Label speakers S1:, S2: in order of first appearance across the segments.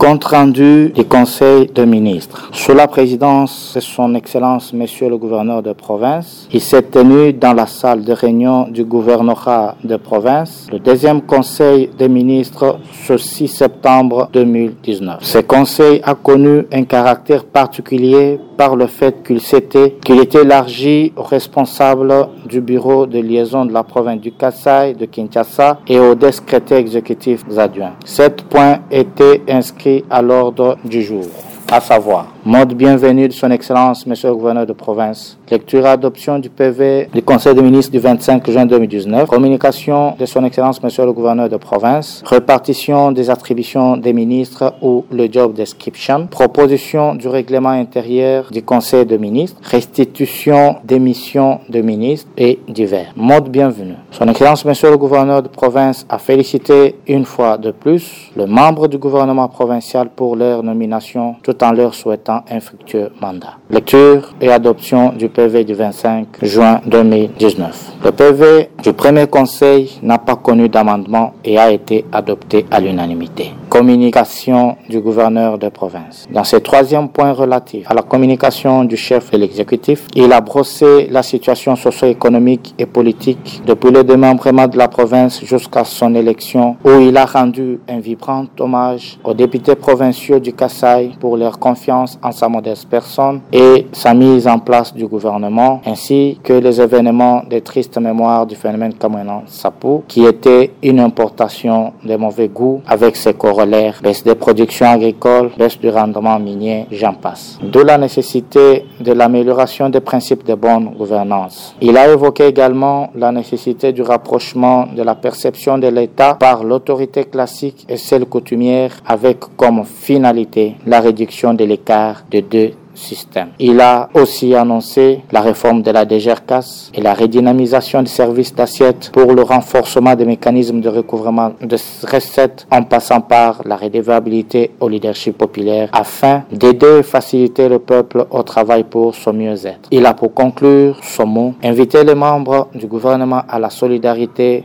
S1: Compte rendu du Conseil des ministres. Sous la présidence de son Excellence Monsieur le gouverneur de province, il s'est tenu dans la salle de réunion du gouvernorat de province le deuxième Conseil des ministres ce 6 septembre 2019. Ce Conseil a connu un caractère particulier par le fait qu'il s'était, qu'il était élargi aux responsables du bureau de liaison de la province du Kassai, de Kinshasa et aux secrétaires exécutifs adjoints. Sept points étaient inscrits à l'ordre du jour, à savoir Mode bienvenue de son Excellence, Monsieur le gouverneur de province. Lecture adoption du PV du Conseil des ministres du 25 juin 2019. Communication de son Excellence, Monsieur le gouverneur de province. Répartition des attributions des ministres ou le job description. Proposition du règlement intérieur du Conseil des ministres. Restitution des missions de ministres et divers. Mode bienvenue. Son Excellence, Monsieur le gouverneur de province a félicité une fois de plus le membre du gouvernement provincial pour leur nomination tout en leur souhaitant infructueux mandat. Lecture et adoption du PV du 25 juin 2019. Le PV du premier conseil n'a pas connu d'amendement et a été adopté à l'unanimité. Communication du gouverneur de province. Dans ce troisième point relatif à la communication du chef de l'exécutif, il a brossé la situation socio-économique et politique depuis le démembrement de la province jusqu'à son élection où il a rendu un vibrant hommage aux députés provinciaux du Kassai pour leur confiance en sa modeste personne et sa mise en place du gouvernement ainsi que les événements de triste mémoire du phénomène Kamwenan Sapou qui était une importation de mauvais goût avec ses corps baisse des productions agricoles, baisse du rendement minier, j'en passe. D'où la nécessité de l'amélioration des principes de bonne gouvernance. Il a évoqué également la nécessité du rapprochement de la perception de l'État par l'autorité classique et celle coutumière avec comme finalité la réduction de l'écart de deux système. Il a aussi annoncé la réforme de la DGRCAS et la redynamisation des services d'assiette pour le renforcement des mécanismes de recouvrement de recettes en passant par la redevabilité au leadership populaire afin d'aider et faciliter le peuple au travail pour son mieux-être. Il a pour conclure son mot invité les membres du gouvernement à la solidarité,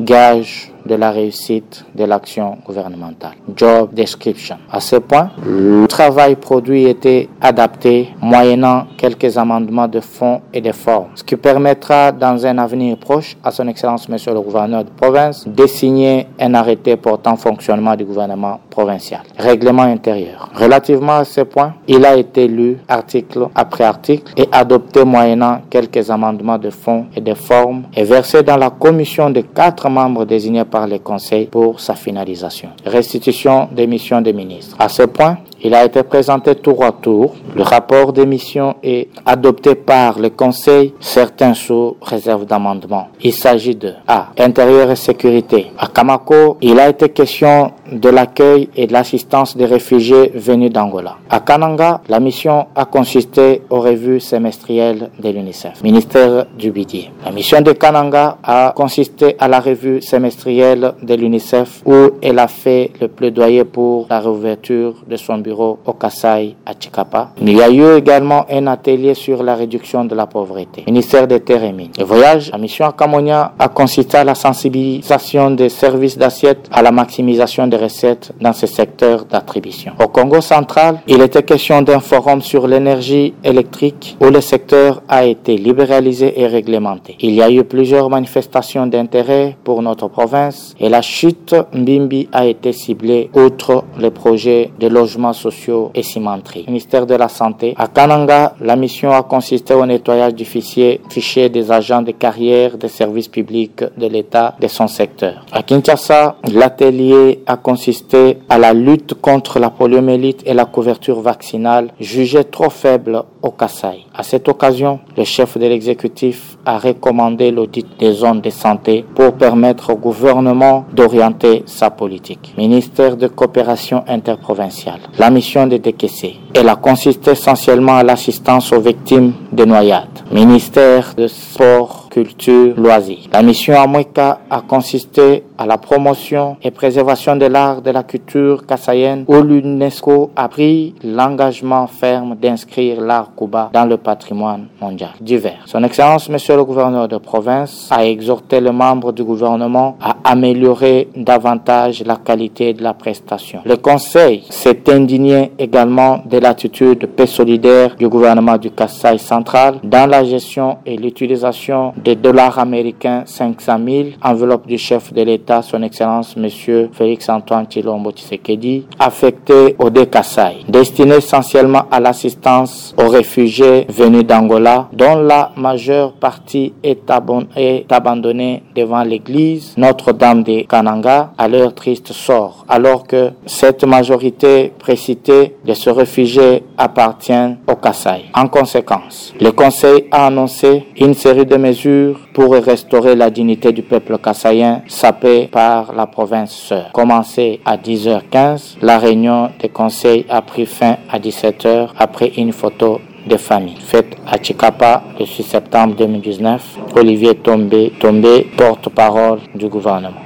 S1: gage de la réussite de l'action gouvernementale. Job description. À ce point, le travail produit était adapté moyennant quelques amendements de fond et de forme, ce qui permettra dans un avenir proche à son Excellence Monsieur le gouverneur de province de signer un arrêté portant fonctionnement du gouvernement provincial. Règlement intérieur. Relativement à ce point, il a été lu article après article et adopté moyennant quelques amendements de fond et de forme et versé dans la commission de quatre membres désignés par les conseils pour sa finalisation. Restitution des missions des ministres. À ce point, il a été présenté tour à tour. Le rapport des missions est adopté par le Conseil, certains sous réserve d'amendement. Il s'agit de A. Intérieur et sécurité. À Kamako, il a été question de l'accueil et de l'assistance des réfugiés venus d'Angola. À Kananga, la mission a consisté aux revues semestrielles de l'UNICEF, ministère du Budget. La mission de Kananga a consisté à la revue semestrielle de l'UNICEF où elle a fait le plaidoyer pour la réouverture de son bureau au Kassai à Chikapa. Il y a eu également un atelier sur la réduction de la pauvreté. Ministère des Terres et Mines. Le voyage, la mission à Kamonia a consisté à la sensibilisation des services d'assiette à la maximisation des recettes dans ce secteur d'attribution. Au Congo central, il était question d'un forum sur l'énergie électrique où le secteur a été libéralisé et réglementé. Il y a eu plusieurs manifestations d'intérêt pour notre province et la chute Mbimbi a été ciblée outre les projets de logements sociaux et cimenterie. Ministère de la Santé. À Kananga, la mission a consisté au nettoyage du fichier, fichier des agents de carrière des services publics de l'État de son secteur. À Kinshasa, l'atelier a consisté à la lutte contre la poliomyélite et la couverture vaccinale jugée trop faible au Kassai. À cette occasion, le chef de l'exécutif a recommandé l'audit des zones de santé pour permettre au gouvernement d'orienter sa politique. Ministère de coopération interprovinciale. Mission de décaisser. Elle a consisté essentiellement à l'assistance aux victimes de noyades. Ministère de sport culture, loisirs. La mission à Mweka a consisté à la promotion et préservation de l'art de la culture kassaïenne où l'UNESCO a pris l'engagement ferme d'inscrire l'art Kuba dans le patrimoine mondial divers. Son Excellence, Monsieur le gouverneur de province, a exhorté les membres du gouvernement à améliorer davantage la qualité de la prestation. Le Conseil s'est indigné également de l'attitude peu solidaire du gouvernement du Kassai central dans la gestion et l'utilisation des dollars américains 500 000, enveloppe du chef de l'État, son Excellence Monsieur Félix Antoine Chilombo Tshisekedi, affectés au Kassai, destinés essentiellement à l'assistance aux réfugiés venus d'Angola, dont la majeure partie est, abandonnée devant l'église Notre-Dame de Kananga à leur triste sort, alors que cette majorité précitée de ce réfugiés appartient au Kassai. En conséquence, le Conseil a annoncé une série de mesures pour restaurer la dignité du peuple kassaïen sapé par la province sœur. Commencé à 10h15, la réunion des conseils a pris fin à 17h après une photo de famille faite à Chikapa le 6 septembre 2019. Olivier Tombé, Tombé porte-parole du gouvernement.